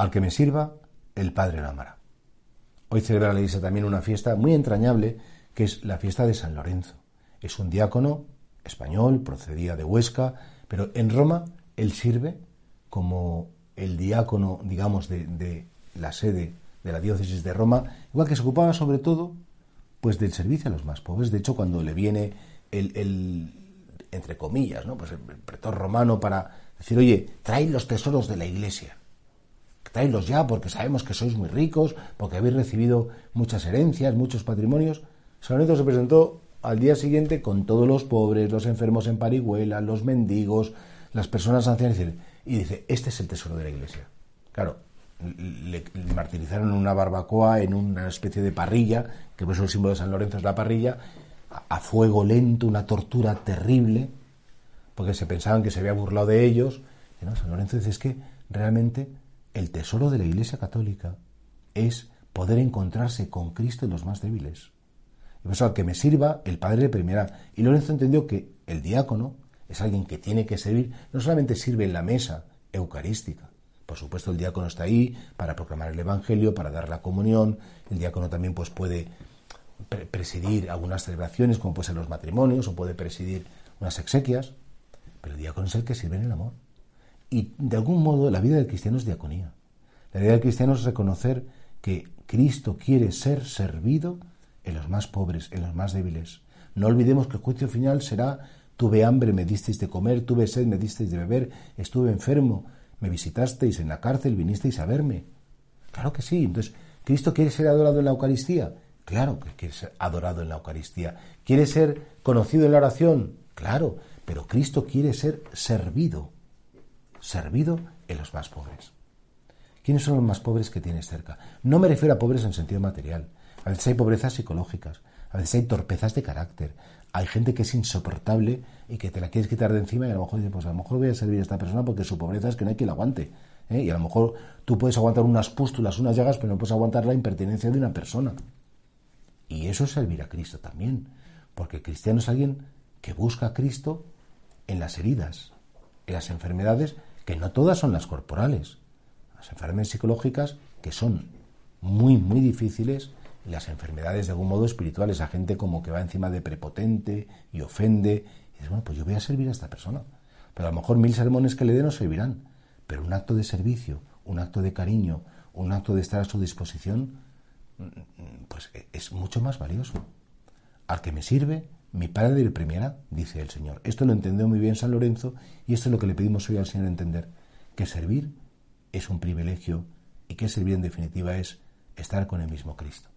Al que me sirva, el Padre lo amará. Hoy celebra la Iglesia también una fiesta muy entrañable, que es la fiesta de San Lorenzo. Es un diácono español, procedía de Huesca, pero en Roma él sirve como el diácono, digamos, de, la sede de la diócesis de Roma, igual que se ocupaba sobre todo pues del servicio a los más pobres. De hecho, cuando le viene el, entre comillas, ¿no? pues el pretor romano para decir, oye, trae los tesoros de la iglesia, tráelos ya porque sabemos que sois muy ricos, porque habéis recibido muchas herencias, muchos patrimonios. San Lorenzo se presentó al día siguiente con todos los pobres, los enfermos en parihuela, los mendigos, las personas ancianas, y dice, este es el tesoro de la iglesia. Claro, le, martirizaron en una barbacoa, en una especie de parrilla, que por eso el símbolo de San Lorenzo es la parrilla, a, fuego lento, una tortura terrible, porque se pensaban que se había burlado de ellos. Y no, San Lorenzo dice, es que realmente el tesoro de la Iglesia Católica es poder encontrarse con Cristo en los más débiles. Y por eso que me sirva, el Padre le premiará. Y Lorenzo entendió que el diácono es alguien que tiene que servir, no solamente sirve en la mesa eucarística, por supuesto el diácono está ahí para proclamar el Evangelio, para dar la comunión, el diácono también pues puede presidir algunas celebraciones como pueden ser los matrimonios o puede presidir unas exequias, pero el diácono es el que sirve en el amor. Y de algún modo la vida del cristiano es diaconía. La vida del cristiano es reconocer que Cristo quiere ser servido en los más pobres, en los más débiles. No olvidemos que el juicio final será tuve hambre, me disteis de comer, tuve sed, me disteis de beber, estuve enfermo, me visitasteis en la cárcel, vinisteis a verme. Claro que sí. Entonces, ¿Cristo quiere ser adorado en la Eucaristía? Claro que quiere ser adorado en la Eucaristía. ¿Quiere ser conocido en la oración? Claro, pero Cristo quiere ser servido servido en los más pobres. ¿Quiénes son los más pobres que tienes cerca? No me refiero a pobres en sentido material. A veces hay pobrezas psicológicas, a veces hay torpezas de carácter, hay gente que es insoportable y que te la quieres quitar de encima y a lo mejor dices, pues a lo mejor voy a servir a esta persona porque su pobreza es que no hay quien la aguante. ¿eh? Y a lo mejor tú puedes aguantar unas pústulas, unas llagas, pero no puedes aguantar la impertinencia de una persona. Y eso es servir a Cristo también, porque el cristiano es alguien que busca a Cristo en las heridas, en las enfermedades que no todas son las corporales. Las enfermedades psicológicas, que son muy, muy difíciles, y las enfermedades de algún modo espirituales, a gente como que va encima de prepotente y ofende, y dices, bueno, pues yo voy a servir a esta persona. Pero a lo mejor mil sermones que le dé no servirán, pero un acto de servicio, un acto de cariño, un acto de estar a su disposición, pues es mucho más valioso. Al que me sirve, mi Padre le premiará, dice el Señor. Esto lo entendió muy bien San Lorenzo y esto es lo que le pedimos hoy al Señor entender, que servir es un privilegio y que servir en definitiva es estar con el mismo Cristo.